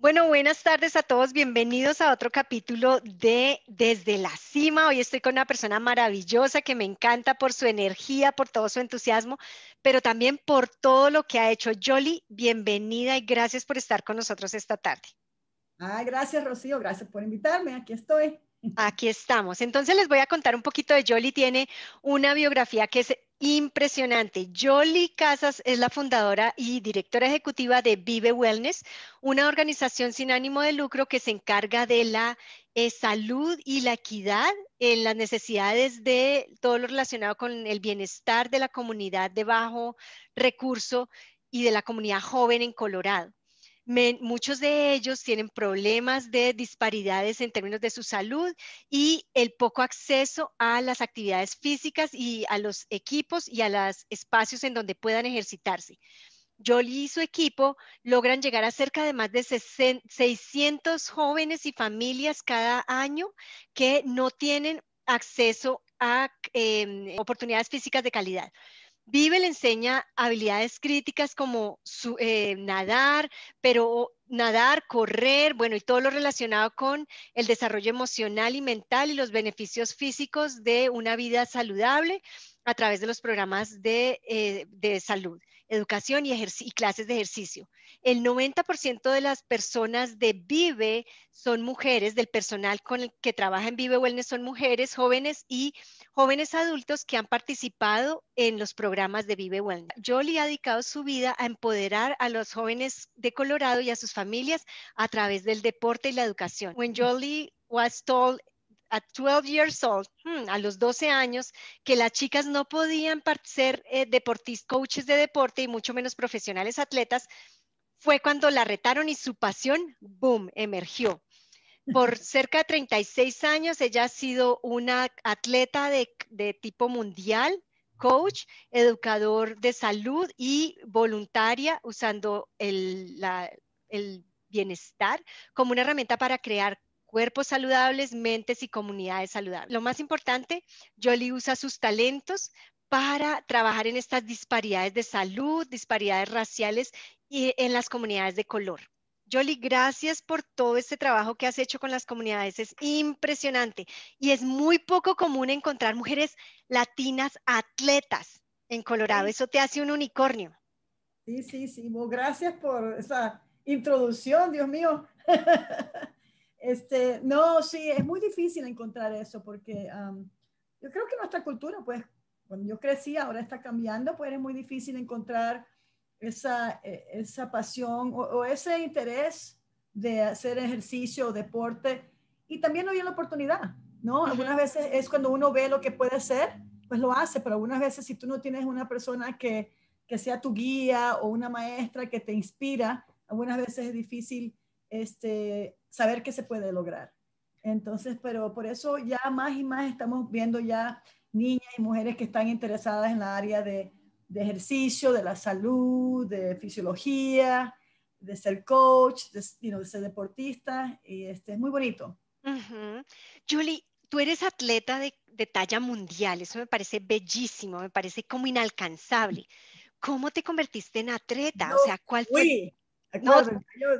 Bueno, buenas tardes a todos. Bienvenidos a otro capítulo de Desde la Cima. Hoy estoy con una persona maravillosa que me encanta por su energía, por todo su entusiasmo, pero también por todo lo que ha hecho. Jolly, bienvenida y gracias por estar con nosotros esta tarde. Ah, gracias, Rocío. Gracias por invitarme. Aquí estoy. Aquí estamos. Entonces les voy a contar un poquito de Jolly. Tiene una biografía que es impresionante. Jolly Casas es la fundadora y directora ejecutiva de Vive Wellness, una organización sin ánimo de lucro que se encarga de la eh, salud y la equidad en las necesidades de todo lo relacionado con el bienestar de la comunidad de bajo recurso y de la comunidad joven en Colorado muchos de ellos tienen problemas de disparidades en términos de su salud y el poco acceso a las actividades físicas y a los equipos y a los espacios en donde puedan ejercitarse. Jolie y su equipo logran llegar a cerca de más de 600 jóvenes y familias cada año que no tienen acceso a em, oportunidades físicas de calidad. Vive le enseña habilidades críticas como eh, nadar, pero nadar, correr, bueno, y todo lo relacionado con el desarrollo emocional y mental y los beneficios físicos de una vida saludable a través de los programas de, eh, de salud educación y, y, clases de ejercicio. El 90% de las personas de Vive son mujeres, del personal con el que trabaja en Vive Wellness son mujeres, jóvenes y jóvenes adultos que han participado en los programas de Vive Wellness. Jolie ha dedicado su vida a empoderar a los jóvenes de Colorado y a sus familias a través del deporte y la educación. When Jolie was told a 12 years old, hmm, a los 12 años, que las chicas no podían ser eh, deportistas, coaches de deporte y mucho menos profesionales atletas, fue cuando la retaron y su pasión, boom, emergió. Por cerca de 36 años, ella ha sido una atleta de, de tipo mundial, coach, educador de salud y voluntaria usando el, la, el bienestar como una herramienta para crear cuerpos saludables, mentes y comunidades saludables. Lo más importante, Jolie usa sus talentos para trabajar en estas disparidades de salud, disparidades raciales y en las comunidades de color. Jolie, gracias por todo este trabajo que has hecho con las comunidades. Es impresionante y es muy poco común encontrar mujeres latinas atletas en Colorado. Eso te hace un unicornio. Sí, sí, sí. gracias por esa introducción, Dios mío. Este, no, sí, es muy difícil encontrar eso porque yo creo que nuestra cultura, pues, cuando yo crecí, ahora está cambiando, pues es muy difícil encontrar esa, e, esa pasión o, ese interés de hacer ejercicio o deporte y también no hay la oportunidad, ¿no? Algunas veces es cuando uno ve lo que puede hacer, pues lo hace, pero algunas veces si tú no tienes una persona que, que sea tu guía o una maestra que te inspira, algunas veces es difícil este, saber que se puede lograr. Entonces, pero por eso ya más y más estamos viendo ya niñas y mujeres que están interesadas en la área de, de ejercicio, de la salud, de fisiología, de ser coach, de, de ser deportista, y este es muy bonito. Julie, tú eres atleta de, de, talla mundial, eso me parece bellísimo, me parece como inalcanzable. ¿Cómo te convertiste en atleta? o sea, ¿cuál fue? No,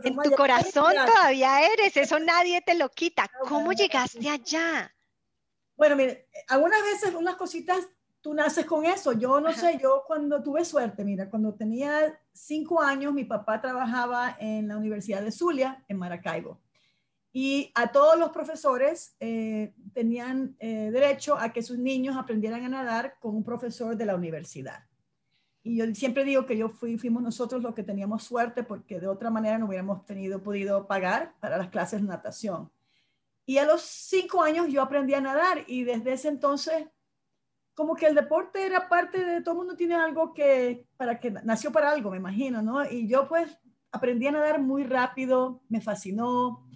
en tu corazón todavía eres, eso nadie te lo quita. ¿Cómo llegaste allá? Bueno, mire, algunas veces unas cositas tú naces con eso. Yo no sé, yo cuando tuve suerte, mira, cuando tenía cinco años, mi papá trabajaba en la Universidad de Zulia, en Maracaibo. Y a todos los profesores eh, tenían eh, derecho a que sus niños aprendieran a nadar con un profesor de la universidad. Y yo siempre digo que yo fui, fuimos nosotros los que teníamos suerte porque de otra manera no hubiéramos tenido, podido pagar para las clases de natación. Y a los cinco años yo aprendí a nadar y desde ese entonces como que el deporte era parte de todo el mundo tiene algo que para que nació para algo, me imagino, ¿no? Y yo pues aprendí a nadar muy rápido, me fascinó,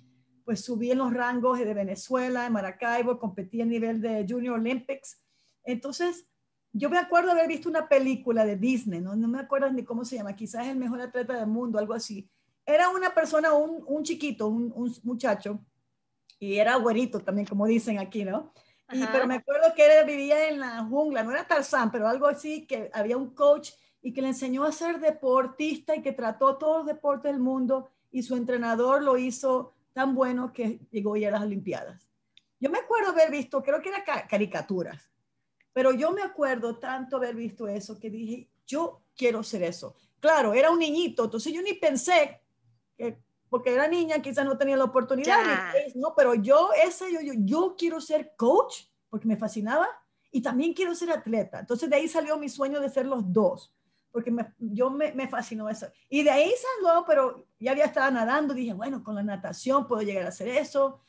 pues subí en los rangos de Venezuela, en Maracaibo, competí a nivel de Junior Olympics. Entonces, yo me acuerdo haber visto una película de Disney, no, no me acuerdo ni cómo se llama, quizás el mejor atleta del mundo, algo así. Era una persona, un, un chiquito, un, un, muchacho, y era güerito también, como dicen aquí, ¿no? Y, pero me acuerdo que él vivía en la jungla, no era Tarzán, pero algo así, que había un coach y que le enseñó a ser deportista y que trató todos los deportes del mundo y su entrenador lo hizo tan bueno que llegó ya a las Olimpiadas. Yo me acuerdo haber visto, creo que eran caricaturas, pero yo me acuerdo tanto haber visto eso que dije, yo quiero ser eso. Claro, era un niñito, entonces yo ni pensé que porque era niña, quizás no tenía la oportunidad, no, pero yo, ese, yo, yo, yo quiero ser coach porque me fascinaba y también quiero ser atleta. Entonces de ahí salió mi sueño de ser los dos, porque me, yo me, me, fascinó eso. Y de ahí salió, pero ya había estado nadando, dije, bueno, con la natación puedo llegar a hacer eso.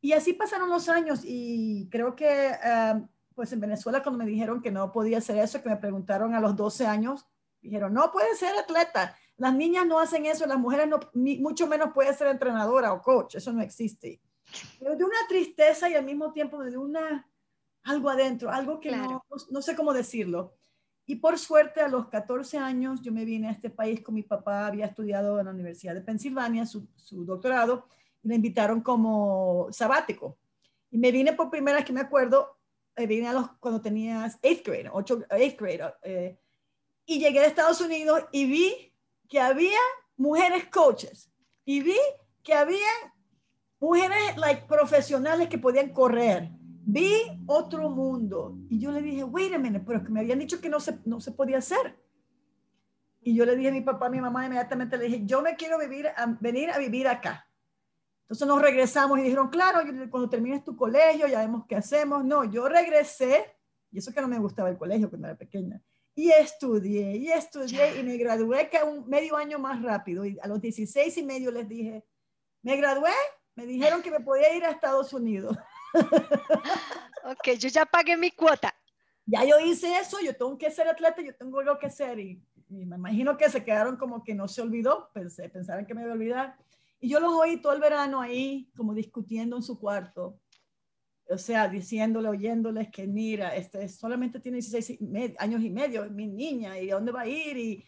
Y así pasaron los años y creo que, ah, pues en Venezuela cuando me dijeron que no podía hacer eso, que me preguntaron a los 12 años, dijeron, no puedes ser atleta. Las niñas no hacen eso, las mujeres no, mucho menos puede ser entrenadora o coach, eso no existe. Pero de una tristeza y al mismo tiempo de una, algo adentro, algo que no, no, sé cómo decirlo. Y por suerte a los 14 años yo me vine a este país con mi papá, había estudiado en la Universidad de Pensilvania su, su doctorado y me invitaron como sabático. Y me vine por primera vez que me acuerdo, me vine a los, cuando tenías 8th grade, 8, grade, eh, y llegué a Estados Unidos y vi que había mujeres coaches y vi que había mujeres like, profesionales que podían correr. Vi otro mundo y yo le dije, wait a minute, pero es que me habían dicho que no se, no se podía hacer. Y yo le dije a mi papá, a mi mamá, inmediatamente le dije, yo me quiero vivir venir a vivir acá. Entonces nos regresamos y dijeron, claro, cuando termines tu colegio ya vemos qué hacemos. No, yo regresé, y eso que no me gustaba el colegio cuando era pequeña y estudié, y estudié, y me gradué que un medio año más rápido. Y a los 16 y medio les dije, me gradué, me dijeron que me podía ir a Estados Unidos. Ok, yo ya pagué mi cuota. Ya yo hice eso, yo tengo que ser atleta, yo tengo algo que hacer. Y, me imagino que se quedaron como que no se olvidó, pensé, pensaron que me iba a olvidar. Y yo los oí todo el verano ahí, como discutiendo en su cuarto. O sea, diciéndole, oyéndoles que mira, este solamente tiene 16 años y medio, es mi niña, y a dónde va a ir, y,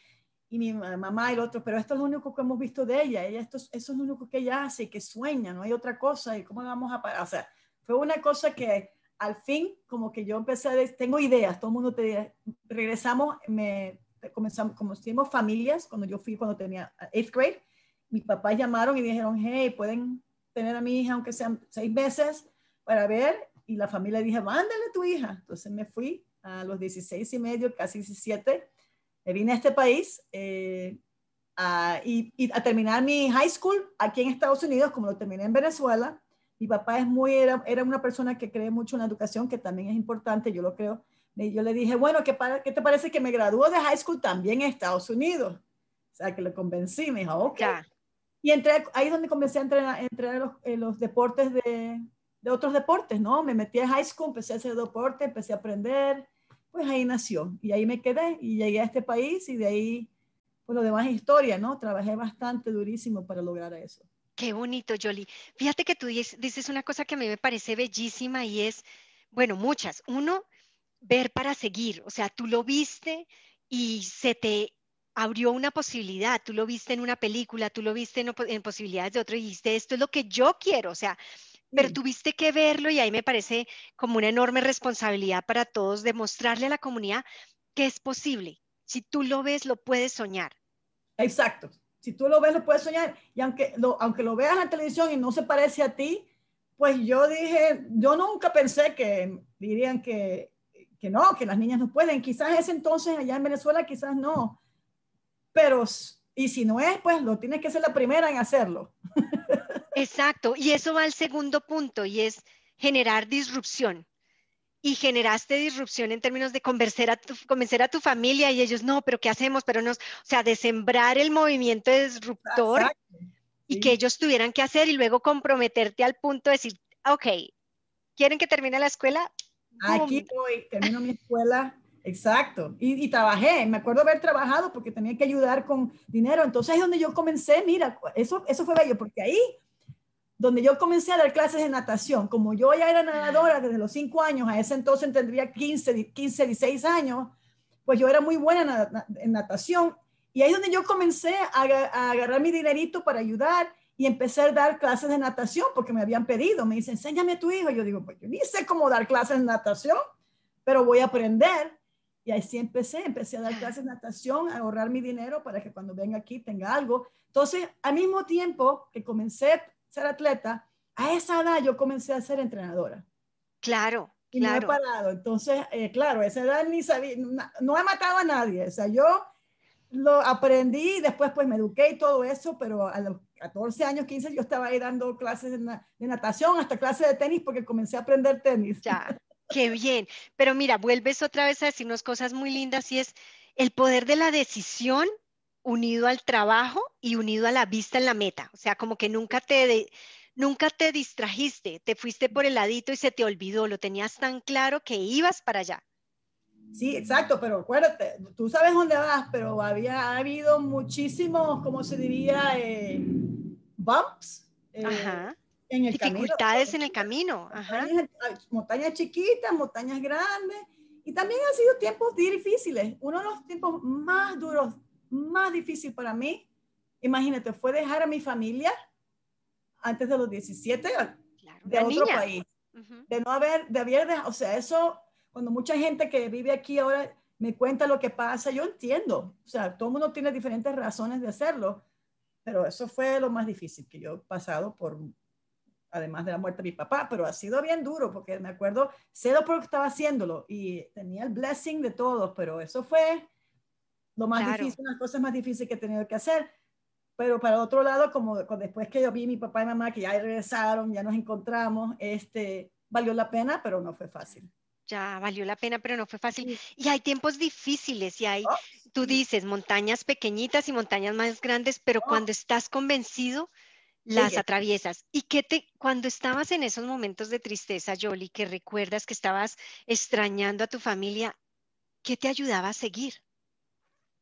y, mi mamá y el otro, pero esto es lo único que hemos visto de ella, ella esto, eso es lo único que ella hace, que sueña, no hay otra cosa, y cómo vamos a parar, o sea, fue una cosa que al fin, como que yo empecé a decir, tengo ideas, todo el mundo te regresamos, me, comenzamos, como estuvimos familias, cuando yo fui, cuando tenía 8th grade, mis papás llamaron y dijeron, hey, pueden tener a mi hija, aunque sean seis meses, para ver y la familia dije, mándale a tu hija. Entonces me fui a los 16 y medio, casi 17, me vine a este país eh, a, y, a terminar mi high school aquí en Estados Unidos, como lo terminé en Venezuela. Mi papá es muy, era, era una persona que cree mucho en la educación, que también es importante, yo lo creo. Yo le dije, bueno, ¿qué, ¿qué te parece que me gradúo de high school también en Estados Unidos? O sea, que lo convencí, me dijo, ok. Y entré, ahí es donde comencé a entrenar, entrenar los, en los deportes de, de otros deportes, ¿no? Me metí a high school, empecé a hacer deporte, empecé a aprender, pues ahí nació. Y ahí me quedé y llegué a este país y de ahí, pues lo demás es historia, ¿no? Trabajé bastante durísimo para lograr eso. Qué bonito, Jolie. Fíjate que tú dices una cosa que a mí me parece bellísima y es, bueno, muchas. Uno, ver para seguir. O sea, tú lo viste y se te abrió una posibilidad, tú lo viste en una película, tú lo viste en, en posibilidades de otro y dijiste, esto es lo que yo quiero. O sea, pero tuviste que verlo y ahí me parece como una enorme responsabilidad para todos demostrarle a la comunidad que es posible. Si tú lo ves, lo puedes soñar. Exacto. Si tú lo ves, lo puedes soñar. Y aunque lo, aunque lo veas en la televisión y no se parece a ti, pues yo dije, yo nunca pensé que dirían que, que no, que las niñas no pueden. Quizás ese entonces allá en Venezuela, quizás no. Pero, y si no es, pues lo tienes que ser la primera en hacerlo. Exacto, y eso va al segundo punto y es generar disrupción. Y generaste disrupción en términos de convencer a tu, convencer a tu familia y ellos, no, pero ¿qué hacemos? Pero nos, o sea, de sembrar el movimiento disruptor y que ellos tuvieran que hacer y luego comprometerte al punto de decir, ok, ¿quieren que termine la escuela? Aquí voy, termino mi escuela, exacto. Y, trabajé, me acuerdo haber trabajado porque tenía que ayudar con dinero. Entonces es donde yo comencé, mira, eso, eso fue bello, porque ahí donde yo comencé a dar clases de natación. Como yo ya era nadadora desde los 5 años, a ese entonces tendría 15, 15, 16 años, pues yo era muy buena en natación. Y ahí es donde yo comencé a, agarrar mi dinerito para ayudar y empecé a dar clases de natación porque me habían pedido. Me dicen, enséñame a tu hijo. Yo digo, pues yo ni sé cómo dar clases de natación, pero voy a aprender. Y ahí sí empecé, empecé a dar clases de natación, a ahorrar mi dinero para que cuando venga aquí tenga algo. Entonces, al mismo tiempo que comencé a ser atleta, a esa edad yo comencé a ser entrenadora. Claro, y claro. no he parado. Entonces, eh, claro, a esa edad ni sabía, no, he matado a nadie. O sea, yo lo aprendí después pues me eduqué y todo eso, pero a los 14 años, 15, yo estaba ahí dando clases de, natación, hasta clases de tenis, porque comencé a aprender tenis. Ya, qué bien. Pero mira, vuelves otra vez a decirnos cosas muy lindas y es el poder de la decisión unido al trabajo y unido a la vista en la meta. O sea, como que nunca te, nunca te distrajiste, te fuiste por el ladito y se te olvidó, lo tenías tan claro que ibas para allá. Sí, exacto, pero acuérdate, tú sabes dónde vas, pero había habido muchísimos, ¿cómo se diría? Eh, bumps. Eh, en el Dificultades en el camino. Montañas, chiquitas, montañas grandes. Y también han sido tiempos difíciles. Uno de los tiempos más duros, más difícil para mí, imagínate, fue dejar a mi familia antes de los 17 de otro país. De no haber, de haber, o sea, eso, cuando mucha gente que vive aquí ahora me cuenta lo que pasa, yo entiendo. O sea, todo el mundo tiene diferentes razones de hacerlo, pero eso fue lo más difícil que yo he pasado por, además de la muerte de mi papá, pero ha sido bien duro porque me acuerdo, sé lo que estaba haciéndolo y tenía el blessing de todos, pero eso fue lo más difícil, las cosas más difíciles que he tenido que hacer. Pero para otro lado, como después que yo vi mi papá y mamá que ya regresaron, ya nos encontramos, este, valió la pena, pero no fue fácil. Ya, valió la pena, pero no fue fácil. Y hay tiempos difíciles y hay, oh, tú dices, montañas pequeñitas y montañas más grandes, pero oh. cuando estás convencido, las atraviesas. ¿Y qué te, cuando estabas en esos momentos de tristeza, Jolie, que recuerdas que estabas extrañando a tu familia, qué te ayudaba a seguir?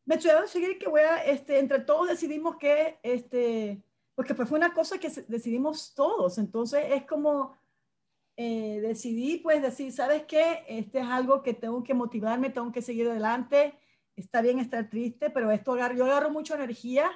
me ayudó a seguir que voy a, este, entre todos decidimos que, este, porque pues fue una cosa que decidimos todos, entonces es como eh, decidí pues decir, ¿sabes qué? Este es algo que tengo que motivarme, tengo que seguir adelante, está bien estar triste, pero esto agarro, yo agarro mucha energía,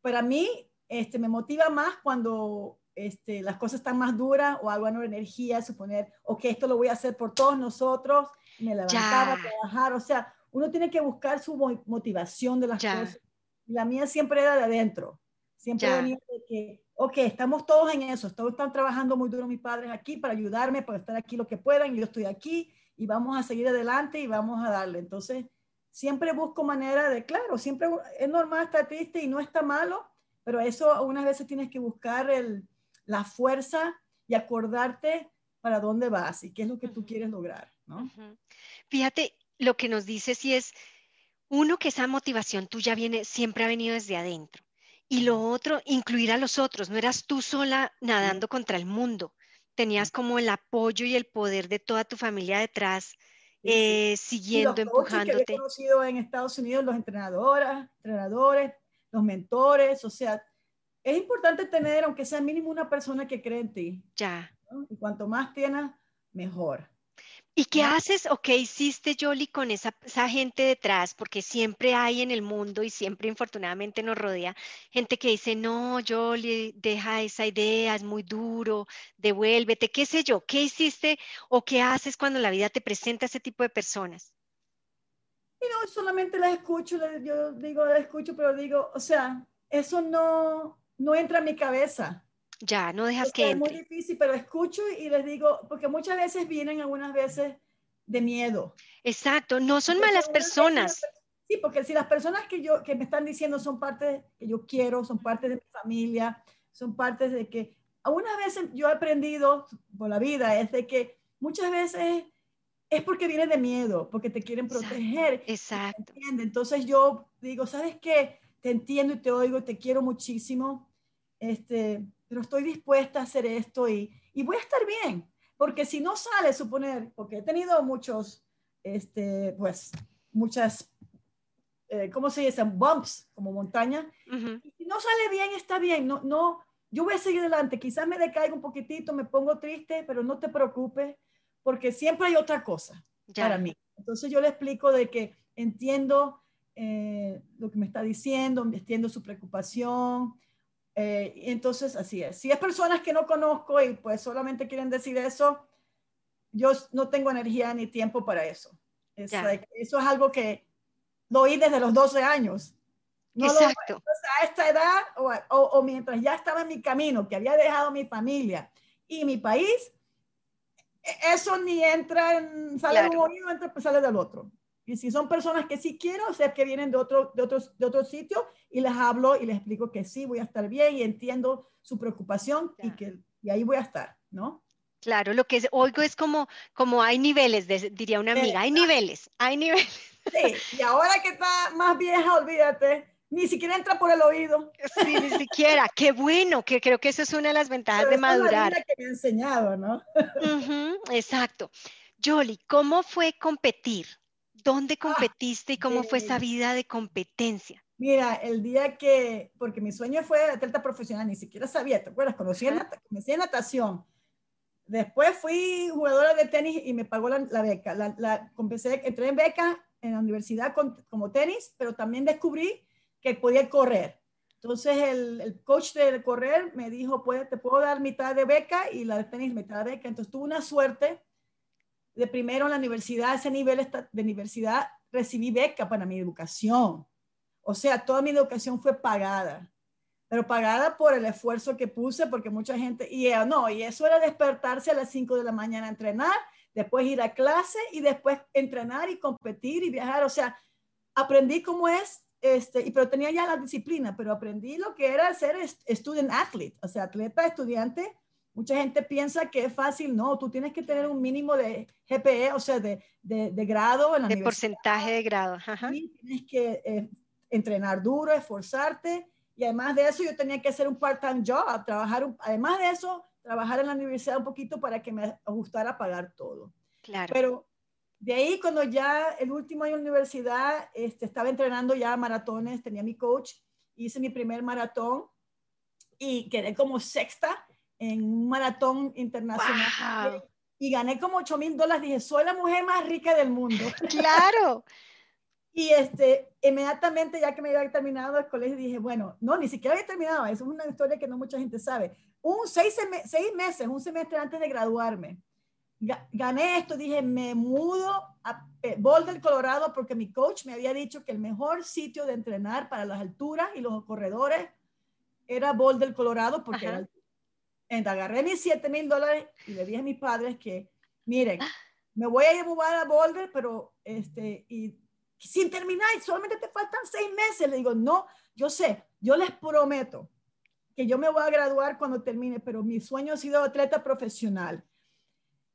para mí este, me motiva más cuando este, las cosas están más duras o algo de energía, suponer, ok, esto lo voy a hacer por todos nosotros, me levantaba a trabajar, o sea, uno tiene que buscar su motivación de las cosas. La mía siempre era de adentro. Siempre venía de que, ok, estamos todos en eso, todos están trabajando muy duro mis padres aquí para ayudarme, para estar aquí lo que puedan, y yo estoy aquí y vamos a seguir adelante y vamos a darle. Entonces, siempre busco manera de, claro, siempre es normal estar triste y no está malo, pero eso unas veces tienes que buscar el, la fuerza y acordarte para dónde vas y qué es lo que tú quieres lograr, ¿no? Fíjate, lo que nos dice si es, uno, que esa motivación tuya viene, siempre ha venido desde adentro. Y lo otro, incluir a los otros. No eras tú sola nadando contra el mundo. Tenías como el apoyo y el poder de toda tu familia detrás, eh, siguiendo, y los empujándote. Que he conocido en Estados Unidos, los entrenadoras, entrenadores, los mentores, o sea, es importante tener, aunque sea mínimo, una persona que cree en ti. Ya. Y cuanto más tienes, mejor. ¿Y qué haces o qué hiciste, Jolie, con esa, gente detrás? Porque siempre hay en el mundo y siempre infortunadamente nos rodea gente que dice, no, Jolie, deja esa idea, es muy duro, devuélvete, qué sé yo. ¿Qué hiciste o qué haces cuando la vida te presenta a ese tipo de personas? Y no, solamente las escucho, yo digo, las escucho, pero digo, o sea, eso no, no entra en mi cabeza. Ya, no dejas que entre. Es muy difícil, pero escucho y les digo, porque muchas veces vienen algunas veces de miedo. Exacto, no son malas personas. sí, porque si las personas que yo que me están diciendo son parte que yo quiero, son parte de mi familia, son partes de que algunas veces yo he aprendido por la vida es de que muchas veces es porque viene de miedo, porque te quieren proteger. Exacto. Entonces yo digo, ¿sabes qué? Te entiendo y te oigo, te quiero muchísimo. Este, pero estoy dispuesta a hacer esto y, y voy a estar bien, porque si no sale, suponer, porque he tenido muchos, este, pues, muchas, eh, ¿cómo se dice? Bumps, como montaña, y si no sale bien, está bien, no, no, yo voy a seguir adelante, quizás me decaiga un poquitito, me pongo triste, pero no te preocupes, porque siempre hay otra cosa para mí. Entonces yo le explico de que entiendo eh, lo que me está diciendo, entiendo su preocupación, eh, entonces, así es. Si es personas que no conozco y pues solamente quieren decir eso, yo no tengo energía ni tiempo para eso. Eso, eso es algo que lo oí desde los 12 años. No Exacto. Lo, a esta edad o, o, mientras ya estaba en mi camino, que había dejado mi familia y mi país, eso ni entra en, sale de un oído, entra, pues sale del otro. Y si son personas que sí quiero, sé que vienen de otro, de otros, de otro sitio y les hablo y les explico que sí, voy a estar bien y entiendo su preocupación y que y ahí voy a estar, ¿no? Claro, lo que oigo es como, como hay niveles, diría una amiga, hay niveles, hay niveles. Sí, y ahora que está más vieja, olvídate, ni siquiera entra por el oído. Sí, ni siquiera. Qué bueno, que creo que eso es una de las ventajas de madurar. Es que me ha enseñado, ¿no? exacto. Jolie, ¿cómo fue competir? ¿Dónde ah, competiste y cómo fue esa vida de competencia? Mira, el día que, porque mi sueño fue atleta profesional, ni siquiera sabía, ¿te acuerdas? Conocí en, natación, Después fui jugadora de tenis y me pagó la, beca. La, la, empecé, entré en beca en la universidad como tenis, pero también descubrí que podía correr. Entonces el, el, coach de correr me dijo, pues te puedo dar mitad de beca y la de tenis mitad de beca. Entonces tuve una suerte de primero en la universidad, ese nivel de universidad, recibí beca para mi educación. O sea, toda mi educación fue pagada pero pagada por el esfuerzo que puse, porque mucha gente, y no, y eso era despertarse a las 5 de la mañana a entrenar, después ir a clase y después entrenar y competir y viajar, o sea, aprendí cómo es, este, y, pero tenía ya la disciplina, pero aprendí lo que era ser student athlete, o sea, atleta, estudiante. Mucha gente piensa que es fácil, no, tú tienes que tener un mínimo de GPE, o sea, de, de, de grado en la De porcentaje de grado. Ajá. tienes que eh, entrenar duro, esforzarte y además de eso, yo tenía que hacer un part-time job, trabajar, además de eso, trabajar en la universidad un poquito para que me ajustara a pagar todo. Claro. Pero de ahí, cuando ya el último año de universidad, este, estaba entrenando ya maratones, tenía mi coach, hice mi primer maratón y quedé como sexta en un maratón internacional. Y gané como 8 mil dólares. Dije, soy la mujer más rica del mundo. Claro. Y este, inmediatamente, ya que me había terminado el colegio, dije, bueno, no, ni siquiera había terminado, eso es una historia que no mucha gente sabe. Un seis, seis meses, un semestre antes de graduarme, gané esto, dije, me mudo a eh, Boulder, Colorado, porque mi coach me había dicho que el mejor sitio de entrenar para las alturas y los corredores era Boulder, Colorado, porque era Entonces agarré mis 7 mil dólares y le dije a mis padres que, miren, me voy a llevar a Boulder, pero este, y sin terminar solamente te faltan seis meses. Le digo, no, yo sé, yo les prometo que yo me voy a graduar cuando termine, pero mi sueño ha sido atleta profesional.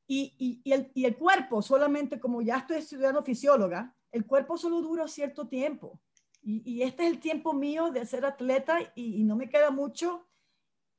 Y, y, el, y el, cuerpo, solamente como ya estoy estudiando fisióloga, el cuerpo solo dura cierto tiempo. Y, este es el tiempo mío de ser atleta y, no me queda mucho.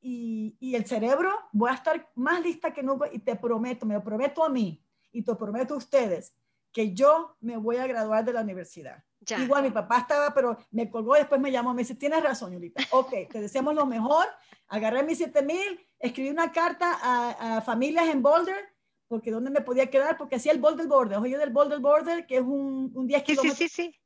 Y, el cerebro, voy a estar más lista que nunca y te prometo, me lo prometo a mí y te prometo a ustedes, que yo me voy a graduar de la universidad. Igual mi papá estaba, pero me colgó y después me llamó, me dice, tienes razón, Yolita. Ok, te deseamos lo mejor. Agarré mis 7 mil, escribí una carta a, familias en Boulder, porque dónde me podía quedar, porque hacía el Boulder Border, oye del Boulder Border, que es un, un 10 kilómetros. Sí, sí, sí.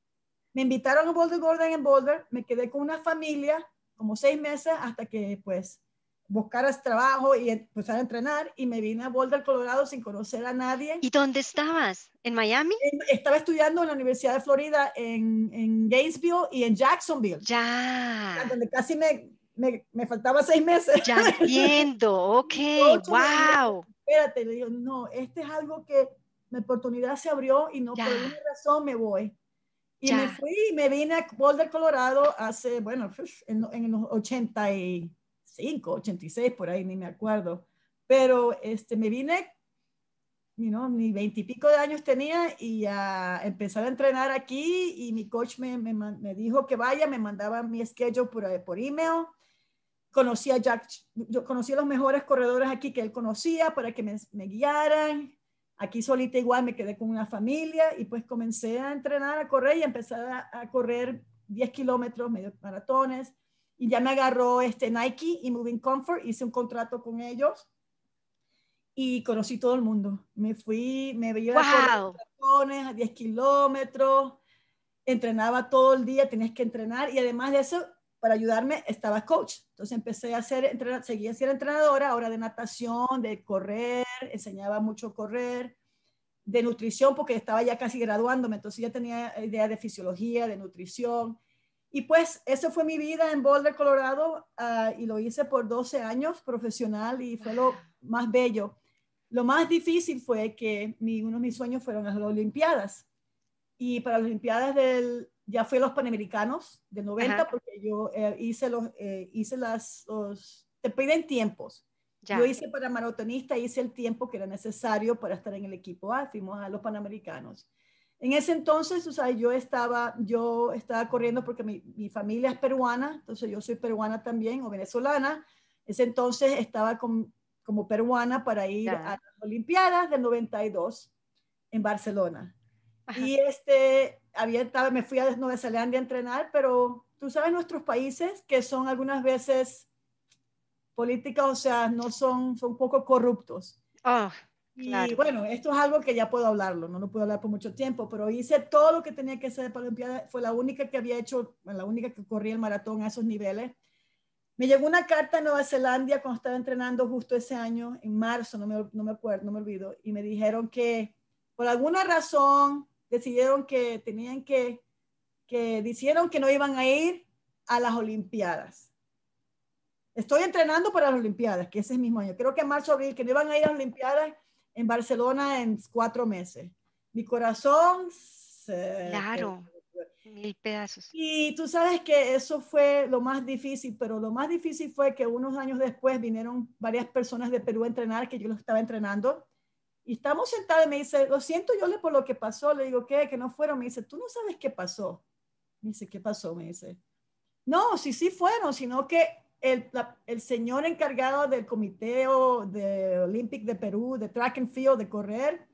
Me invitaron a Boulder Border en Boulder, me quedé con una familia como seis meses hasta que pues buscaras trabajo y empezar a entrenar y me vine a Boulder, Colorado sin conocer a nadie. ¿Y dónde estabas? ¿En Miami? Estaba estudiando en la Universidad de Florida en, en Gainesville y en Jacksonville. Ya. Donde casi me, me, me faltaba seis meses. Ya entiendo, ok, wow. Espérate, le digo, no, este es algo que mi oportunidad se abrió y no por ninguna razón me voy. Y me fui y me vine a Boulder, Colorado hace, bueno, en, en los 80 y 85, 86, por ahí, ni me acuerdo. Pero este, me vine, you know, ni veintipico de años tenía y a empezar a entrenar aquí y mi coach me, me, me, dijo que vaya, me mandaba mi schedule por, por email. Conocí a Jack, yo conocí a los mejores corredores aquí que él conocía para que me, me guiaran. Aquí solita igual me quedé con una familia y pues comencé a entrenar, a correr y empecé a, a correr 10 kilómetros, medio maratones y ya me agarró este Nike y Moving Comfort, hice un contrato con ellos y conocí todo el mundo. Me fui, me veía wow. a 10 kilómetros, entrenaba todo el día, tenías que entrenar y además de eso, para ayudarme, estaba coach. Entonces empecé a entrenar, seguía siendo entrenadora, ahora de natación, de correr, enseñaba mucho correr. de nutrición porque estaba ya casi graduándome, entonces ya tenía idea de fisiología, de nutrición. Y pues eso fue mi vida en Boulder, Colorado, ah, y lo hice por 12 años profesional y fue lo más bello. Lo más difícil fue que uno de mis sueños fueron las Olimpiadas. Y para las Olimpiadas del, ya fui a los Panamericanos de 90 porque yo eh, hice, los, eh, hice las, los, te piden tiempos. Yo hice para maratonista, hice el tiempo que era necesario para estar en el equipo A, fuimos a los Panamericanos. En ese entonces, o sea, yo estaba, yo estaba corriendo porque mi, mi, familia es peruana, entonces yo soy peruana también o venezolana. Ese entonces estaba con, como peruana para ir a las Olimpiadas del 92 en Barcelona. Y este, había me fui a Nueva Zelanda a entrenar, pero tú sabes nuestros países que son algunas veces políticas, o sea, no son, son un poco corruptos. Ah, y bueno, esto es algo que ya puedo hablarlo, no lo puedo hablar por mucho tiempo, pero hice todo lo que tenía que hacer para la Olimpiada. Fue la única que había hecho, la única que corría el maratón a esos niveles. Me llegó una carta de Nueva Zelanda cuando estaba entrenando justo ese año, en marzo, no me, no me acuerdo, no me olvido, y me dijeron que por alguna razón decidieron que tenían que, que dijeron que no iban a ir a las Olimpiadas Estoy entrenando para las Olimpiadas, que ese es mismo año. Creo que en marzo, abril, que no iban a ir a las Olimpiadas en Barcelona en cuatro meses. Mi corazón se... Claro, mil pedazos. Y tú sabes que eso fue lo más difícil, pero lo más difícil fue que unos años después vinieron varias personas de Perú a entrenar, que yo los estaba entrenando. Y estamos sentados y me dice, lo siento yo le por lo que pasó. Le digo, ¿qué? Que no fueron. Me dice, tú no sabes qué pasó. Me dice, ¿qué pasó? Me dice, no, sí, sí fueron, sino que el, el, señor encargado del comité de Olympic de Perú, de track and field, de correr,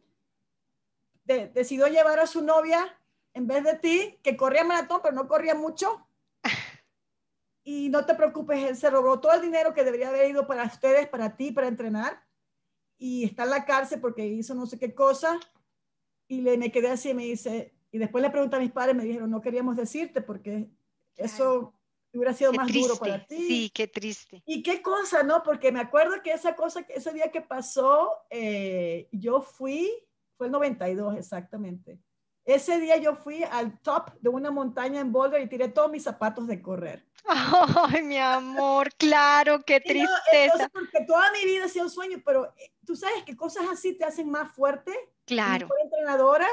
decidió llevar a su novia en vez de ti, que corría maratón, pero no corría mucho. Y no te preocupes, él se robó todo el dinero que debería haber ido para ustedes, para ti, para entrenar. Y está en la cárcel porque hizo no sé qué cosa. Y le, me quedé así y me dice, y después le pregunté a mis padres, me dijeron, no queríamos decirte porque eso hubiera sido más duro para ti. Sí, qué triste. Y qué cosa, ¿no? Porque me acuerdo que esa cosa, ese día que pasó, eh, yo fui, fue el 92 exactamente. Ese día yo fui al top de una montaña en Boulder y tiré todos mis zapatos de correr. Ay, mi amor, claro, qué tristeza. porque toda mi vida ha sido un sueño, pero eh, tú sabes que cosas así te hacen más fuerte. Claro. Mejor entrenadora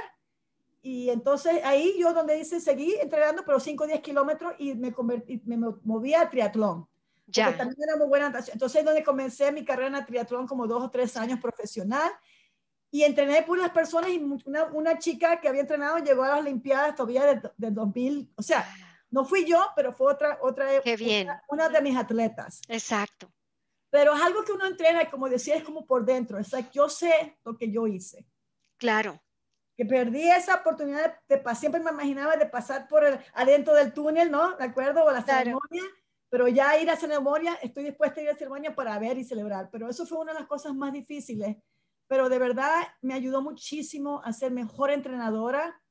y entonces ahí yo donde dice, seguí entrenando, pero 5 o 10 kilómetros y me, convertí, me moví a triatlón. Ya. también era muy buena Entonces es donde comencé mi carrera en triatlón como dos o tres años profesional. Y entrené por unas personas y una, una, chica que había entrenado llegó a las Olimpiadas todavía de, de 2000. O sea, no fui yo, pero fue otra, otra, bien. Una, de mis atletas. Exacto. Pero es algo que uno entrena y como decía, es como por dentro. O sea, yo sé lo que yo hice. Claro que perdí esa oportunidad de, siempre me imaginaba de pasar por el, adentro del túnel, ¿no? ¿De acuerdo? O la ceremonia, pero ya ir a ceremonia, estoy dispuesta a ir a ceremonia para ver y celebrar, pero eso fue una de las cosas más difíciles, pero de verdad me ayudó muchísimo a ser mejor entrenadora,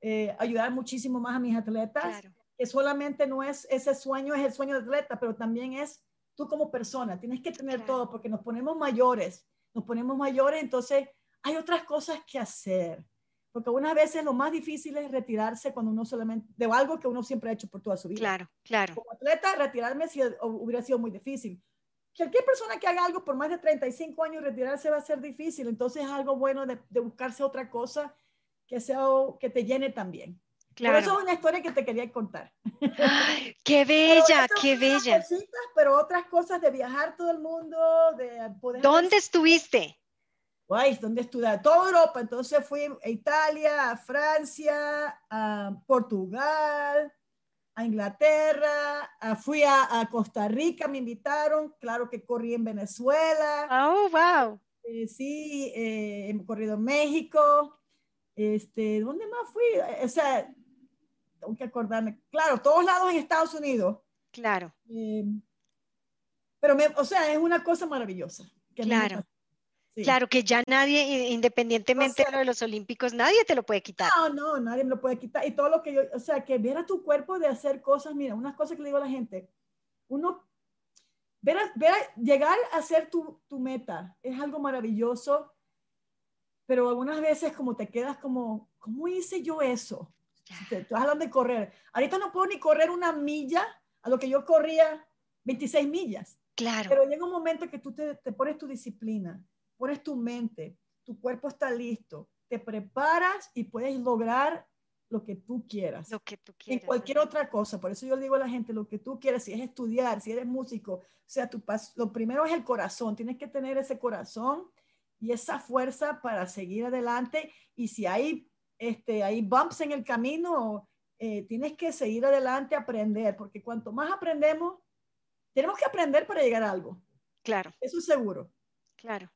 eh, ayudar muchísimo más a mis atletas, que solamente no es ese sueño, es el sueño de atleta, pero también es tú como persona, tienes que tener todo, porque nos ponemos mayores, nos ponemos mayores, entonces hay otras cosas que hacer. Porque algunas veces lo más difícil es retirarse cuando uno solamente, de algo que uno siempre ha hecho por toda su vida. Claro, claro. Como atleta, retirarme si, hubiera sido muy difícil. Cualquier persona que haga algo por más de 35 años, retirarse va a ser difícil. Entonces es algo bueno de, buscarse otra cosa que, sea, que te llene también. Claro. eso es una historia que te quería contar. ¡Qué bella, qué bella! pero otras cosas de viajar todo el mundo, de poder... ¿Dónde estuviste? Guay, ¿dónde estudié? Toda Europa. Entonces fui a Italia, a Francia, a Portugal, a Inglaterra, fui a, Costa Rica, me invitaron. Claro que corrí en Venezuela. Oh, wow. Eh, sí, eh, he corrido en México. Este, ¿Dónde más fui? O sea, tengo que acordarme. Claro, todos lados en Estados Unidos. Claro. Eh, pero, me, o sea, es una cosa maravillosa. claro. Claro que ya nadie, independientemente de lo de los olímpicos, nadie te lo puede quitar. No, no, nadie me lo puede quitar. Y todo lo que yo, o sea, que ver a tu cuerpo de hacer cosas, mira, unas cosas que le digo a la gente, uno, ver, ver llegar a ser tu, tu meta es algo maravilloso. pero algunas veces como te quedas como, ¿cómo hice yo eso? Te, estás hablando de correr. Ahorita no puedo ni correr una milla a lo que yo corría 26 millas. Claro. Pero llega un momento que tú te, te pones tu disciplina, pones tu mente, tu cuerpo está listo, te preparas y puedes lograr lo que tú quieras. Lo que tú quieras. En cualquier otra cosa. Por eso yo le digo a la gente, lo que tú quieras, si es estudiar, si eres músico, o sea, tu lo primero es el corazón. Tienes que tener ese corazón y esa fuerza para seguir adelante. Y si hay, este, hay bumps en el camino, eh, tienes que seguir adelante, aprender, porque cuanto más aprendemos, tenemos que aprender para llegar a algo. Claro. Eso es seguro. Claro.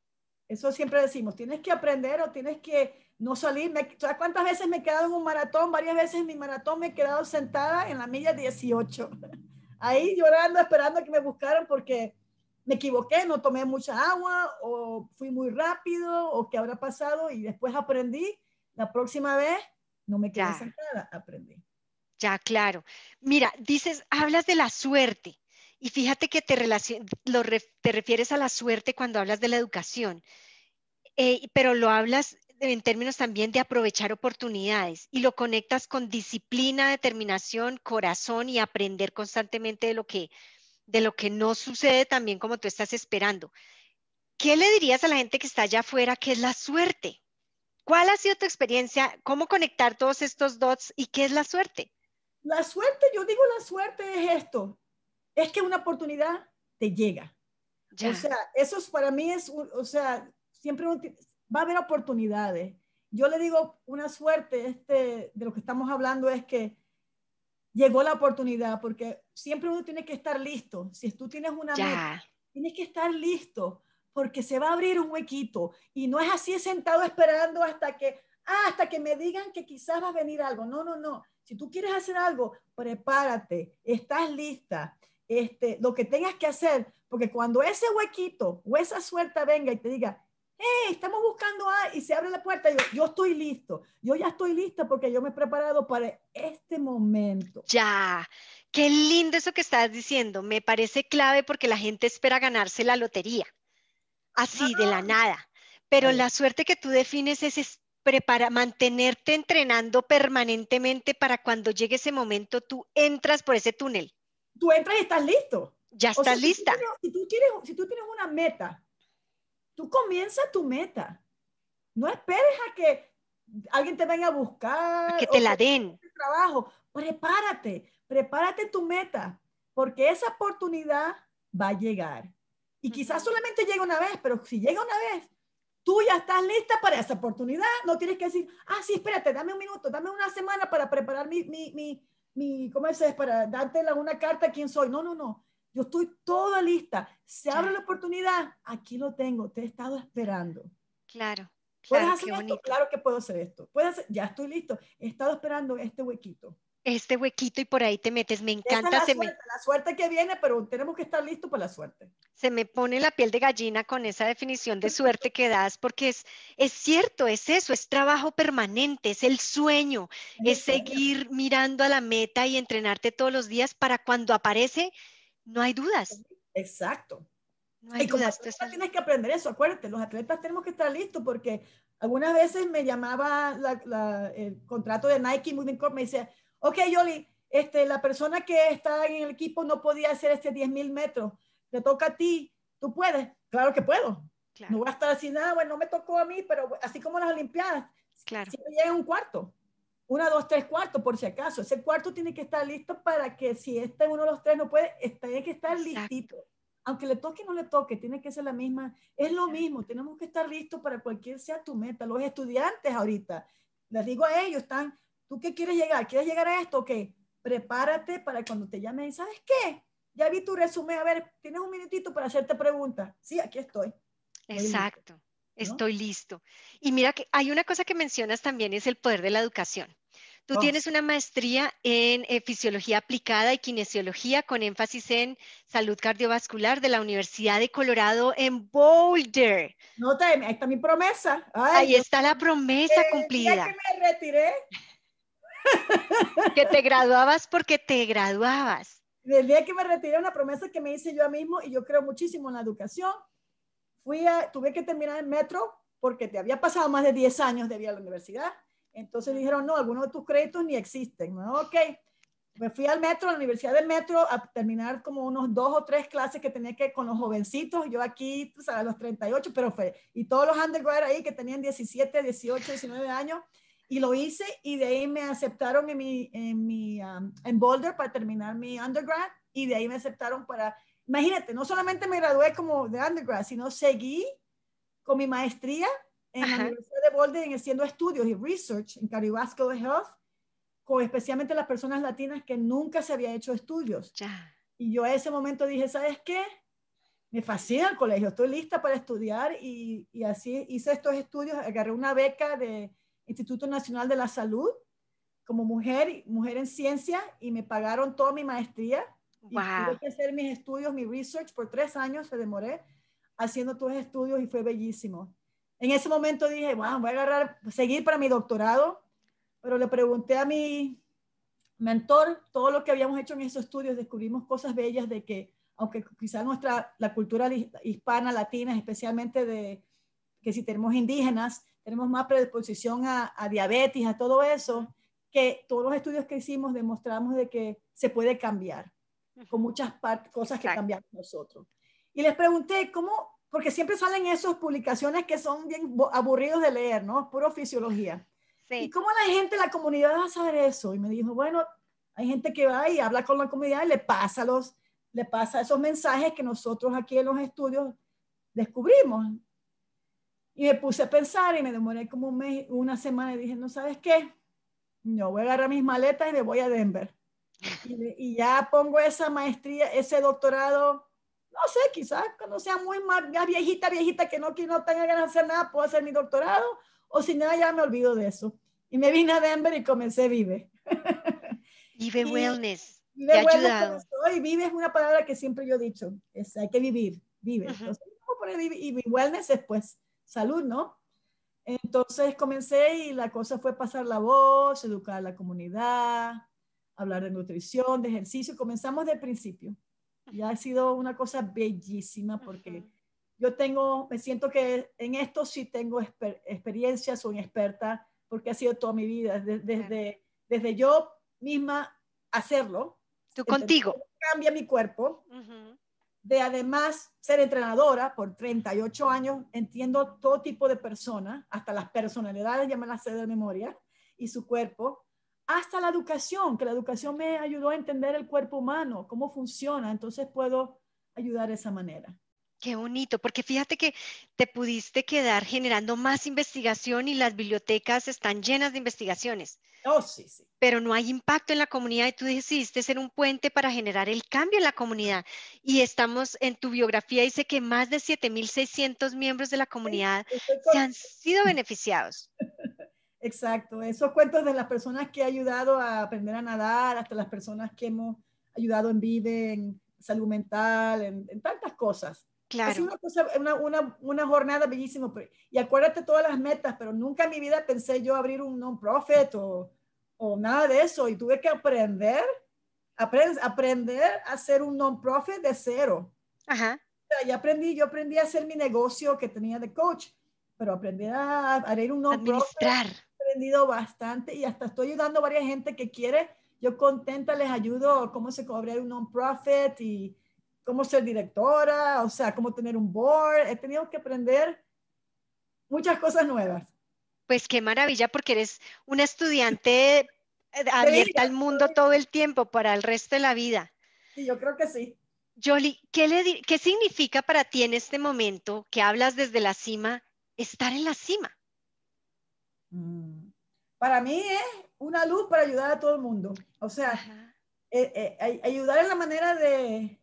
Eso siempre decimos, tienes que aprender o tienes que no salir. ¿Sabes cuántas veces me he quedado en un maratón? Varias veces en mi maratón me he quedado sentada en la milla 18. Ahí llorando, esperando que me buscaran porque me equivoqué, no tomé mucha agua o fui muy rápido o qué habrá pasado y después aprendí. La próxima vez no me quedé sentada, aprendí. Ya, claro. Mira, dices, hablas de la suerte y fíjate que te, lo te refieres a la suerte cuando hablas de la educación, eh, pero lo hablas en términos también de aprovechar oportunidades y lo conectas con disciplina, determinación, corazón y aprender constantemente de lo que, de lo que no sucede también como tú estás esperando. ¿Qué le dirías a la gente que está allá afuera que es la suerte? ¿Cuál ha sido tu experiencia? ¿Cómo conectar todos estos dots y qué es la suerte? La suerte, yo digo la suerte es esto, es que una oportunidad te llega. O sea, eso es, para mí es, o sea, siempre va a haber oportunidades. Yo le digo una suerte este, de lo que estamos hablando es que llegó la oportunidad, porque siempre uno tiene que estar listo. Si tú tienes una meta, tienes que estar listo, porque se va a abrir un huequito y no es así sentado esperando hasta que, ah, hasta que me digan que quizás va a venir algo. No, no, no. Si tú quieres hacer algo, prepárate, estás lista, este, lo que tengas que hacer, porque cuando ese huequito o esa suerte venga y te diga, hey, estamos buscando a, y se abre la puerta, yo, yo estoy listo, yo ya estoy lista porque yo me he preparado para este momento. Ya, qué lindo eso que estás diciendo, me parece clave porque la gente espera ganarse la lotería, así, de la ah. nada, pero la suerte que tú defines es, es prepara, mantenerte entrenando permanentemente para cuando llegue ese momento tú entras por ese túnel. Tú entras y estás listo. Ya estás lista. Si tú, tienes, si tú tienes una meta tú comienza tu meta. No esperes a que alguien te venga a buscar. que te la den. Trabajo. Prepárate, prepárate tu meta, porque esa oportunidad va a llegar. Y quizás solamente llegue una vez, pero si llega una vez, tú ya estás lista para esa oportunidad. No tienes que decir, ah, sí, espérate, dame un minuto, dame una semana para preparar mi, mi, mi, mi ¿cómo es? Para darte una carta a quién soy. No, no, no. Yo estoy toda lista. Se abre la oportunidad. Aquí lo tengo. Te he estado esperando. Claro. ¿Puedes hacer esto? Claro que puedo hacer esto. ¿Puedes ya estoy listo. He estado esperando este huequito. Este huequito y por ahí te metes. Me encanta. la, suerte, la suerte que viene, pero tenemos que estar listos para la suerte. Se me pone la piel de gallina con esa definición de suerte que das, porque es, es cierto, es eso, es trabajo permanente, es el sueño, es seguir mirando a la meta y entrenarte todos los días para cuando aparece no hay dudas. Exacto. No hay y dudas. tienes que aprender eso, acuérdate, los atletas tenemos que estar listos porque algunas veces me llamaba el contrato de Nike Moving Corp, me decía, ok, Yoli, este, la persona que está en el equipo no podía hacer este 10 mil metros, te toca a ti, tú puedes, claro que puedo. No voy a estar así, nada, bueno, no me tocó a mí, pero así como las Olimpiadas, claro. siempre llega un cuarto una, dos, tres cuartos, por si acaso. Ese cuarto tiene que estar listo para que si este uno de los tres no puede, tiene que estar listito. Aunque le toque o no le toque, tiene que ser la misma. Es lo mismo, tenemos que estar listos para cualquier sea tu meta. Los estudiantes ahorita, les digo a ellos, están, ¿tú qué quieres llegar? ¿Quieres llegar a esto? Ok, prepárate para cuando te llamen, ¿sabes qué? Ya vi tu resumen, a ver, tienes un minutito para hacerte preguntas. Sí, aquí estoy. Exacto. Estoy listo. Y mira que hay una cosa que mencionas también, es el poder de la educación. Tú oh. tienes una maestría en eh, fisiología aplicada y kinesiología con énfasis en salud cardiovascular de la Universidad de Colorado en Boulder. No, ahí está mi promesa. ahí está la promesa cumplida. que me retiré. que te graduabas porque te graduabas. El día que me retiré, una promesa que me hice yo mismo y yo creo muchísimo en la educación. Fui a, tuve que terminar el metro porque te había pasado más de 10 años de ir a la universidad. Entonces dijeron, no, algunos de tus créditos ni existen. ¿no? Ok, me fui al metro, a la Universidad del Metro, a terminar como unos dos o tres clases que tenía que con los jovencitos. Yo aquí, tú sabes, a los 38, pero fue, y todos los undergrad ahí que tenían 17, 18, 19 años, y lo hice, y de ahí me aceptaron en, mi, en, mi, um, en Boulder para terminar mi undergrad, y de ahí me aceptaron para, imagínate, no solamente me gradué como de undergrad, sino seguí con mi maestría en la Universidad de Boulder haciendo estudios y research en cardiovascular health con especialmente las personas latinas que nunca se había hecho estudios. Y yo a ese momento dije, ¿sabes qué? Me fascina el colegio, estoy lista para estudiar y, y así hice estos estudios, agarré una beca de Instituto Nacional de la Salud como mujer, mujer en ciencia y me pagaron toda mi maestría. Y tuve que hacer mis estudios, mi research por tres años, se demoré haciendo todos los estudios y fue bellísimo. En ese momento dije, bueno, voy a agarrar, seguir para mi doctorado pero le pregunté a mi mentor todo lo que habíamos hecho en esos estudios, descubrimos cosas bellas de que, aunque quizás nuestra, la cultura hispana, latina, especialmente de que si tenemos indígenas, tenemos más predisposición a, diabetes, a todo eso, que todos los estudios que hicimos demostramos de que se puede cambiar con muchas cosas que cambiamos nosotros. Y les pregunté cómo, porque siempre salen esas publicaciones que son bien aburridos de leer, ¿no? Puro fisiología. ¿Y cómo la gente, la comunidad va a saber eso? Y me dijo, bueno, hay gente que va y habla con la comunidad y le pasa, los, le pasa esos mensajes que nosotros aquí en los estudios descubrimos. Y me puse a pensar y me demoré como un mes, una semana y dije, no sabes qué, no voy a agarrar mis maletas y me voy a Denver. Y, ya pongo esa maestría, ese doctorado, no sé, quizás cuando sea muy más, viejita, viejita, que no, que no tenga ganas de hacer nada, puedo hacer mi doctorado o si no, ya me olvido de eso. Y me vine a Denver y comencé Vive. Vive Wellness. Vive Wellness y Vive es una palabra que siempre yo he dicho, es, hay que vivir, vive. Entonces, poner y Wellness es pues salud, ¿no? Entonces comencé y la cosa fue pasar la voz, educar a la comunidad, hablar de nutrición, de ejercicio. Comenzamos del principio. Y ha sido una cosa bellísima porque yo tengo, me siento que en esto sí tengo experiencia, soy experta, porque ha sido toda mi vida, desde, desde, yo misma hacerlo. Tú contigo. Cambia mi cuerpo. De además ser entrenadora por 38 años, entiendo todo tipo de personas, hasta las personalidades, ya me las sé de memoria, y su cuerpo, hasta la educación, que la educación me ayudó a entender el cuerpo humano, cómo funciona, entonces puedo ayudar de esa manera. Qué bonito, porque fíjate que te pudiste quedar generando más investigación y las bibliotecas están llenas de investigaciones. Oh, sí, sí. Pero no hay impacto en la comunidad y tú decidiste ser un puente para generar el cambio en la comunidad. Y estamos en tu biografía, dice que más de 7.600 miembros de la comunidad se han sido beneficiados. Exacto, esos cuentos de las personas que he ayudado a aprender a nadar, hasta las personas que hemos ayudado en Vive, en salud mental, en tantas cosas. Claro. una, una, una, jornada bellísima. Y acuérdate todas las metas, pero nunca en mi vida pensé yo abrir un non-profit o, o, nada de eso. Y tuve que aprender, aprend, aprender a hacer un non-profit de cero. Ajá. ya aprendí, yo aprendí a hacer mi negocio que tenía de coach, pero aprendí a, abrir un non-profit. He aprendido bastante y hasta estoy ayudando a varias gente que quiere. Yo contenta les ayudo cómo se cobra un non-profit y cómo ser directora, o sea, cómo tener un board. He tenido que aprender muchas cosas nuevas. Pues qué maravilla, porque eres una estudiante eh, abierta al mundo todo el tiempo para el resto de la vida. Sí, yo creo que sí. Jolie, ¿qué, le, ¿qué significa para ti en este momento que hablas desde la cima, estar en la cima? Mm, para mí es una luz para ayudar a todo el mundo. O sea, eh, eh, ayudar en la manera de,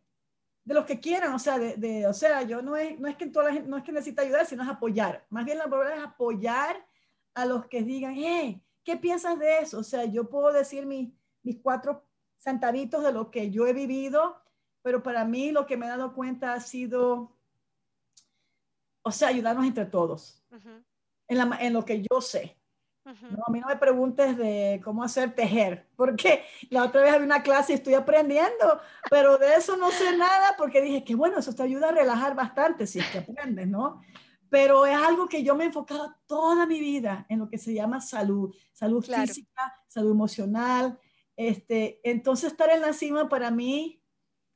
de los que quieran, o sea, de, o sea, yo no es, no es que toda la gente, no es que necesita ayudar, sino es apoyar. Más bien la palabra es apoyar a los que digan, hey, ¿qué piensas de eso? O sea, yo puedo decir mis, mis cuatro centavitos de lo que yo he vivido, pero para mí lo que me he dado cuenta ha sido, o sea, ayudarnos entre todos, en, la, en lo que yo sé. No, a mí no me preguntes de cómo hacer tejer, porque la otra vez había una clase y estoy aprendiendo, pero de eso no sé nada porque dije que bueno, eso te ayuda a relajar bastante si es que aprendes, ¿no? pero es algo que yo me he enfocado toda mi vida en lo que se llama salud, salud física, salud emocional. Este, entonces estar en la cima para mí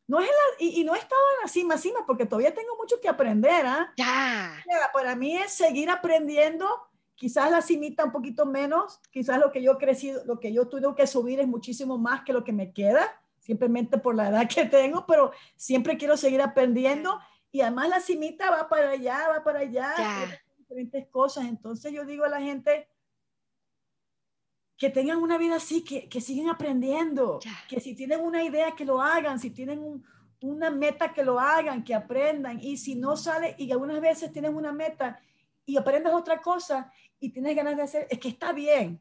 no es y, no he estado en la cima, cima, porque todavía tengo mucho que aprender. ¿ah? Ya. Para mí es seguir aprendiendo, quizás la cimita un poquito menos, quizás lo que yo crecido, lo que yo tuve que subir es muchísimo más que lo que me queda, simplemente por la edad que tengo, pero siempre quiero seguir aprendiendo. Y además la cimita va para allá, va para allá, diferentes cosas. Entonces yo digo a la gente que tengan una vida así, que, que siguen aprendiendo, que si tienen una idea, que lo hagan, si tienen una meta, que lo hagan, que aprendan. Y si no sale, y algunas veces tienes una meta y aprendes otra cosa y tienes ganas de hacer, es que está bien.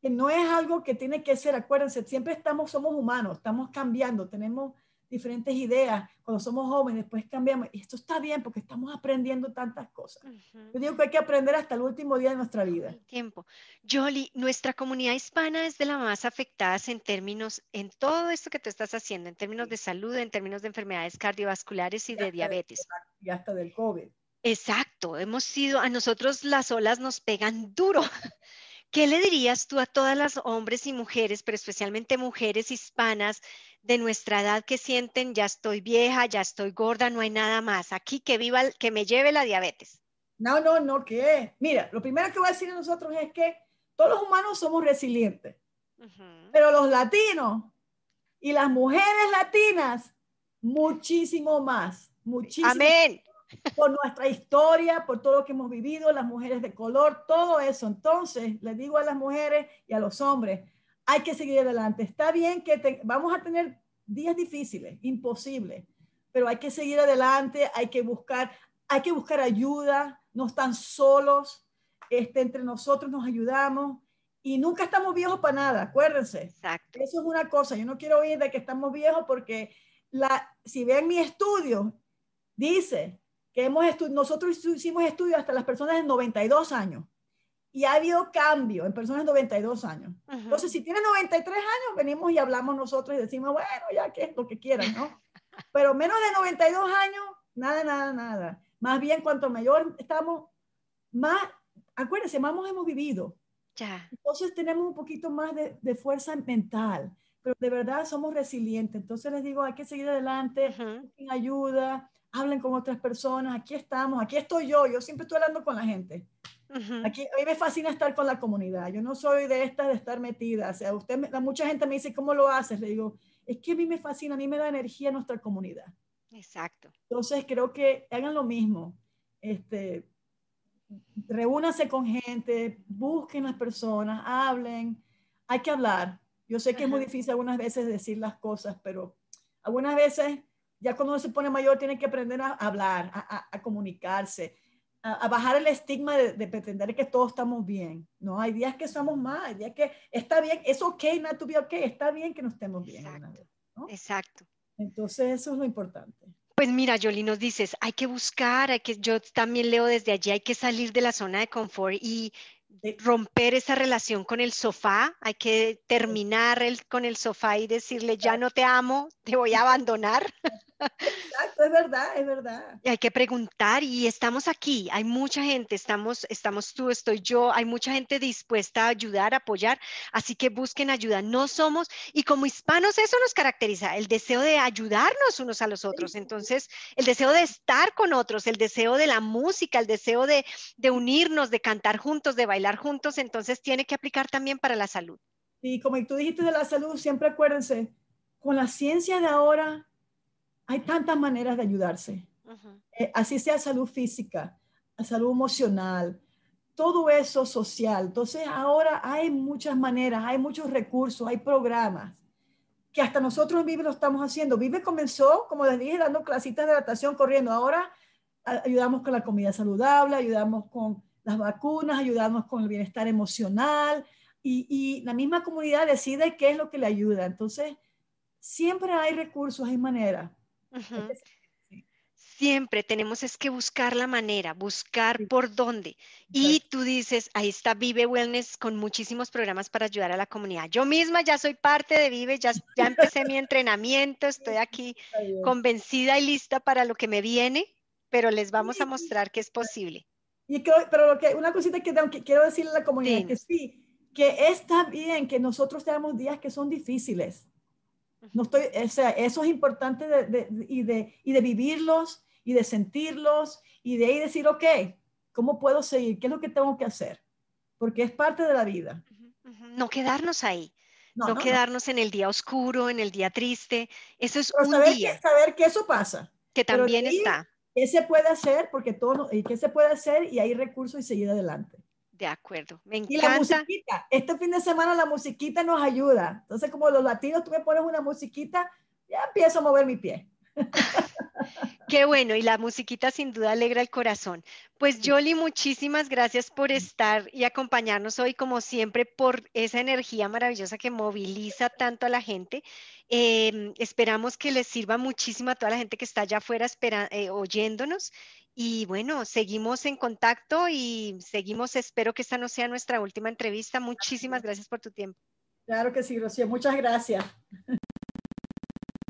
Que no es algo que tiene que ser, acuérdense, siempre estamos, somos humanos, estamos cambiando, tenemos diferentes ideas, cuando somos jóvenes, después cambiamos. Y esto está bien porque estamos aprendiendo tantas cosas. Yo digo que hay que aprender hasta el último día de nuestra vida. El tiempo. Jolie, nuestra comunidad hispana es de las más afectadas en términos, en todo esto que tú estás haciendo, en términos de salud, en términos de enfermedades cardiovasculares y, de diabetes. y hasta del COVID. Exacto, hemos sido, a nosotros las olas nos pegan duro. ¿Qué le dirías tú a todas las hombres y mujeres, pero especialmente mujeres hispanas de nuestra edad que sienten, ya estoy vieja, ya estoy gorda, no hay nada más, aquí que viva, que me lleve la diabetes? No, no, no, ¿qué? Mira, lo primero que voy a decir a nosotros es que todos los humanos somos resilientes, pero los latinos y las mujeres latinas, muchísimo más, muchísimo. Amén por nuestra historia, por todo lo que hemos vivido, las mujeres de color, todo eso. Entonces, les digo a las mujeres y a los hombres, hay que seguir adelante. Está bien que vamos a tener días difíciles, imposibles, pero hay que seguir adelante, hay que buscar, hay que buscar ayuda, no están solos, este, entre nosotros nos ayudamos y nunca estamos viejos para nada, acuérdense. Exacto. Eso es una cosa, yo no quiero oír de que estamos viejos porque la, si ven mi estudio, dice que hemos nosotros hicimos estudios hasta las personas de 92 años y ha habido cambio en personas de 92 años. Entonces, si tienes 93 años, venimos y hablamos nosotros y decimos, bueno, ya que es lo que quieran, ¿no? Pero menos de 92 años, nada, nada, nada. Más bien, cuanto mayor estamos, más, acuérdense, más hemos vivido. Ya. Entonces, tenemos un poquito más de, de, fuerza mental, pero de verdad somos resilientes. Entonces, les digo, hay que seguir adelante, sin ayuda, hablen con otras personas, aquí estamos, aquí estoy yo, yo siempre estoy hablando con la gente. Aquí, a mí me fascina estar con la comunidad, yo no soy de estas de estar metida, o sea, usted, mucha gente me dice, ¿cómo lo haces? Le digo, es que a mí me fascina, a mí me da energía nuestra comunidad. Exacto. Entonces, creo que hagan lo mismo, este, reúnanse con gente, busquen las personas, hablen, hay que hablar. Yo sé que es muy difícil algunas veces decir las cosas, pero algunas veces ya cuando uno se pone mayor tiene que aprender a hablar, a, comunicarse, a, bajar el estigma de, pretender que todos estamos bien. No, hay días que somos más, hay días que está bien, es ok not to be ok, está bien que no estemos bien. Exacto. Exacto. Entonces eso es lo importante. Pues mira, Jolie, nos dices, hay que buscar, hay que, yo también leo desde allí, hay que salir de la zona de confort y romper esa relación con el sofá, hay que terminar el, con el sofá y decirle, ya no te amo, te voy a abandonar. Exacto, es verdad, es verdad. Y hay que preguntar y estamos aquí, hay mucha gente, estamos, estamos tú, estoy yo, hay mucha gente dispuesta a ayudar, a apoyar, así que busquen ayuda, no somos, y como hispanos eso nos caracteriza, el deseo de ayudarnos unos a los otros, entonces el deseo de estar con otros, el deseo de la música, el deseo de, de unirnos, de cantar juntos, de bailar juntos, entonces tiene que aplicar también para la salud. Y como tú dijiste de la salud, siempre acuérdense, con la ciencia de ahora, hay tantas maneras de ayudarse. Eh, así sea salud física, salud emocional, todo eso social. Entonces ahora hay muchas maneras, hay muchos recursos, hay programas que hasta nosotros Vive lo estamos haciendo. Vive comenzó, como les dije, dando clasitas de adaptación corriendo. Ahora ayudamos con la comida saludable, ayudamos con las vacunas, ayudamos con el bienestar emocional y, y la misma comunidad decide qué es lo que le ayuda. Entonces, siempre hay recursos, hay maneras. Siempre tenemos es que buscar la manera, buscar por dónde. Y tú dices, ahí está Vive Wellness con muchísimos programas para ayudar a la comunidad. Yo misma ya soy parte de Vive, ya, ya empecé mi entrenamiento, estoy aquí convencida y lista para lo que me viene, pero les vamos a mostrar que es posible. Y pero lo que, una cosita que, quiero decirle a la comunidad, que sí, que está bien que nosotros tengamos días que son difíciles. No estoy, o sea, eso es importante de, y, de, y de vivirlos y de sentirlos y de ahí decir, ok, ¿cómo puedo seguir? ¿Qué es lo que tengo que hacer? Porque es parte de la vida. No quedarnos ahí. No, quedarnos en el día oscuro, en el día triste. Eso es un saber día. Que, saber que eso pasa. Que también está. ¿Qué se puede hacer? Porque todo, ¿qué se puede hacer? Y hay recursos y seguir adelante. De acuerdo, me encanta. Y la musiquita, este fin de semana la musiquita nos ayuda. Entonces, como los latinos, tú me pones una musiquita, ya empiezo a mover mi pie. Qué bueno, y la musiquita sin duda alegra el corazón. Pues Jolly, muchísimas gracias por estar y acompañarnos hoy, como siempre, por esa energía maravillosa que moviliza tanto a la gente. Em, esperamos que les sirva muchísimo a toda la gente que está allá afuera eh, oyéndonos. Y bueno, seguimos en contacto y seguimos, espero que esta no sea nuestra última entrevista. Muchísimas gracias por tu tiempo. Claro que sí, Rocío. Muchas gracias.